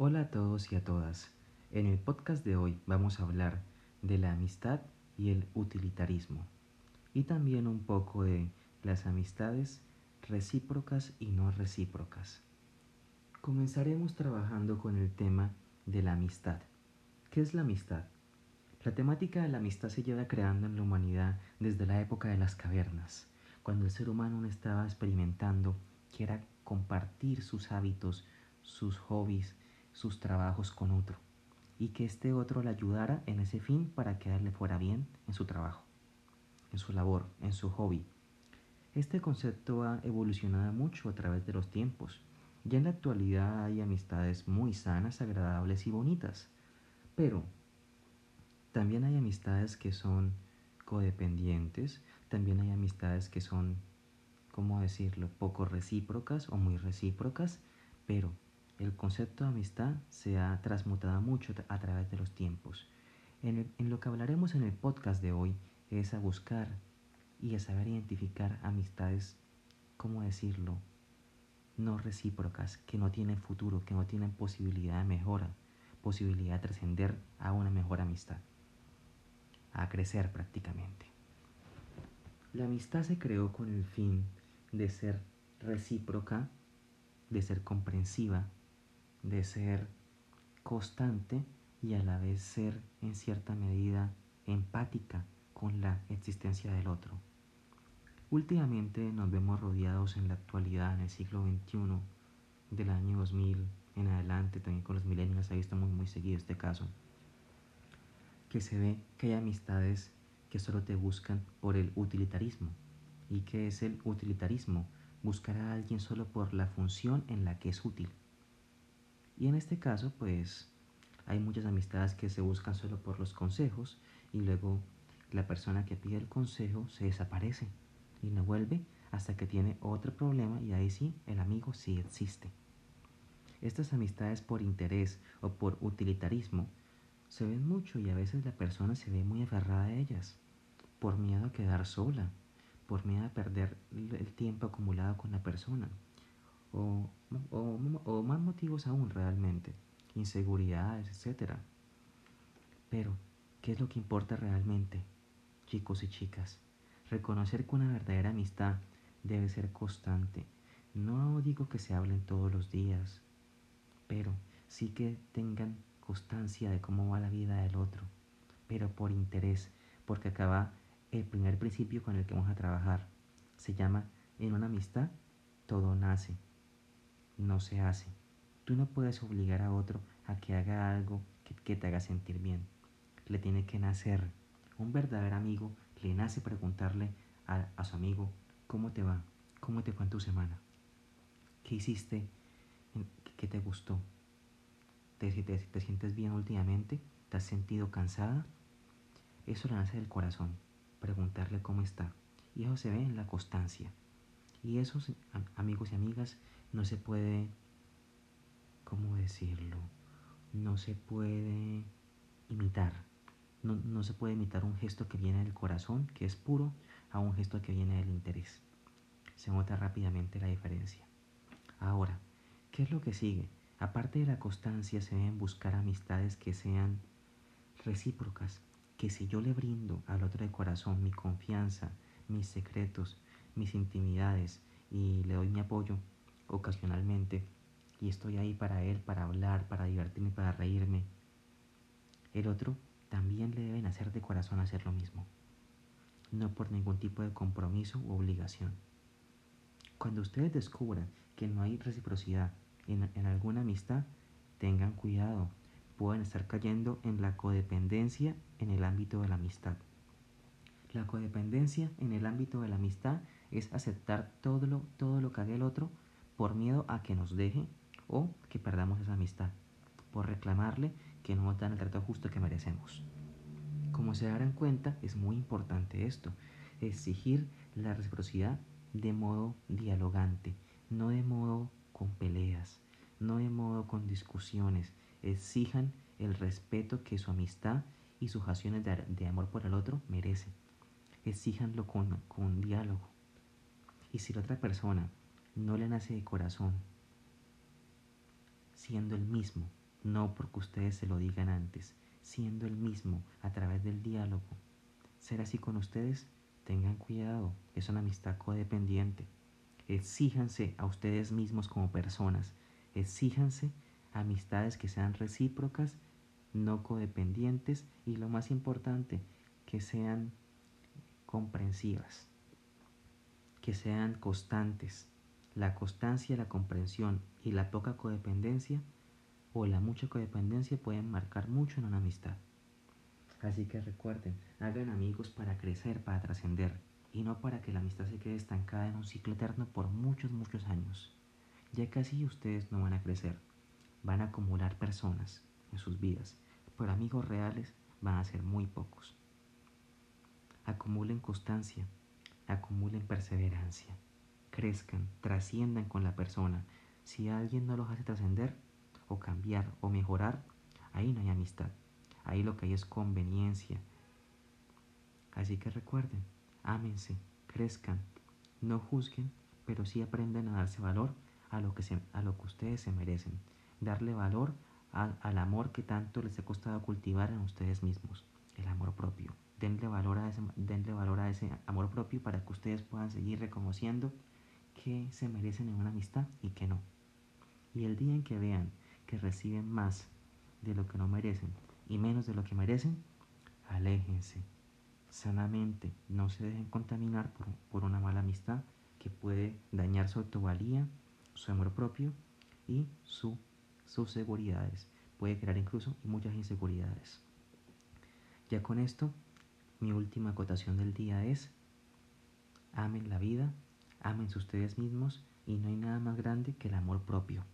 Hola a todos y a todas. En el podcast de hoy vamos a hablar de la amistad y el utilitarismo y también un poco de las amistades recíprocas y no recíprocas. Comenzaremos trabajando con el tema de la amistad. ¿Qué es la amistad? La temática de la amistad se lleva creando en la humanidad desde la época de las cavernas, cuando el ser humano estaba experimentando que era compartir sus hábitos, sus hobbies, sus trabajos con otro y que este otro le ayudara en ese fin para que le fuera bien en su trabajo, en su labor, en su hobby. Este concepto ha evolucionado mucho a través de los tiempos. Ya en la actualidad hay amistades muy sanas, agradables y bonitas, pero también hay amistades que son codependientes, también hay amistades que son, ¿cómo decirlo?, poco recíprocas o muy recíprocas, pero el concepto de amistad se ha transmutado mucho a través de los tiempos. En, lo que hablaremos en el podcast de hoy es a buscar y a saber identificar amistades, ¿cómo decirlo? No recíprocas, que no tienen futuro, que no tienen posibilidad de mejora, posibilidad de trascender a una mejor amistad, a crecer prácticamente. La amistad se creó con el fin de ser recíproca, de ser comprensiva, de ser constante y a la vez ser en cierta medida empática con la existencia del otro. Últimamente nos vemos rodeados en la actualidad, en el siglo XXI, del año 2000 en adelante, también con los millennials, ahí estamos muy seguido este caso, que se ve que hay amistades que solo te buscan por el utilitarismo. ¿Y qué es el utilitarismo? Buscar a alguien solo por la función en la que es útil. Y en este caso, pues hay muchas amistades que se buscan solo por los consejos y luego la persona que pide el consejo se desaparece y no vuelve hasta que tiene otro problema y ahí sí el amigo sí existe. Estas amistades por interés o por utilitarismo se ven mucho y a veces la persona se ve muy aferrada a ellas por miedo a quedar sola, por miedo a perder el tiempo acumulado con la persona o, o, más motivos aún realmente, inseguridades, etc. Pero, ¿qué es lo que importa realmente, chicos y chicas? Reconocer que una verdadera amistad debe ser constante. No digo que se hablen todos los días, pero sí que tengan constancia de cómo va la vida del otro, pero por interés, porque acaba el primer principio con el que vamos a trabajar. Se llama, en una amistad, todo nace no se hace. Tú no puedes obligar a otro a que haga algo que, te haga sentir bien. Le tiene que nacer. Un verdadero amigo le nace preguntarle a, su amigo, ¿cómo te va? ¿Cómo te fue en tu semana? ¿Qué hiciste? ¿Qué te gustó? ¿Te, te, te sientes bien últimamente? ¿Te has sentido cansada? Eso le nace del corazón, preguntarle cómo está. Y eso se ve en la constancia. Y esos amigos y amigas no se puede, ¿cómo decirlo? No se puede imitar. No, no, se puede imitar un gesto que viene del corazón, que es puro, a un gesto que viene del interés. Se nota rápidamente la diferencia. Ahora, ¿qué es lo que sigue? Aparte de la constancia, se deben buscar amistades que sean recíprocas, que si yo le brindo al otro de corazón mi confianza, mis secretos, mis intimidades y le doy mi apoyo, ocasionalmente y estoy ahí para él, para hablar, para divertirme, para reírme. El otro también le deben hacer de corazón hacer lo mismo, no por ningún tipo de compromiso u obligación. Cuando ustedes descubran que no hay reciprocidad en, en alguna amistad, tengan cuidado, pueden estar cayendo en la codependencia en el ámbito de la amistad. La codependencia en el ámbito de la amistad es aceptar todo lo, todo lo que haga el otro por miedo a que nos deje o que perdamos esa amistad, por reclamarle que no nos dan el trato justo que merecemos. Como se darán cuenta, es muy importante esto, exigir la reciprocidad de modo dialogante, no de modo con peleas, no de modo con discusiones, exijan el respeto que su amistad y sus acciones de, amor por el otro merecen. Exíjanlo con, con diálogo. Y si la otra persona no le nace de corazón, siendo el mismo no porque ustedes se lo digan antes, siendo el mismo a través del diálogo. Ser así con ustedes, tengan cuidado, es una amistad codependiente. Exíjanse a ustedes mismos como personas, exíjanse amistades que sean recíprocas, no codependientes y lo más importante, que sean comprensivas, que sean constantes. La constancia, la comprensión y la poca codependencia o la mucha codependencia pueden marcar mucho en una amistad. Así que recuerden, hagan amigos para crecer, para trascender, y no para que la amistad se quede estancada en un ciclo eterno por muchos, muchos años. Ya que así ustedes no van a crecer, van a acumular personas en sus vidas, pero amigos reales van a ser muy pocos. Acumulen constancia, acumulen perseverancia, crezcan, trasciendan con la persona. Si alguien no los hace trascender, o cambiar o mejorar, ahí no hay amistad. Ahí lo que hay es conveniencia. Así que recuerden, ámense, crezcan, no juzguen, pero sí aprendan a darse valor a lo que, a lo que ustedes se merecen. Darle valor al amor que tanto les ha costado cultivar en ustedes mismos, el amor propio. Denle valor, a ese, denle valor a ese amor propio para que ustedes puedan seguir reconociendo que se merecen en una amistad y que no. Y el día en que vean que reciben más de lo que no merecen y menos de lo que merecen, aléjense sanamente, no se dejen contaminar por, una mala amistad que puede dañar su autovalía, su amor propio y su, sus seguridades. Puede crear incluso muchas inseguridades. Ya con esto, mi última acotación del día es, amen la vida, amense ustedes mismos y no hay nada más grande que el amor propio.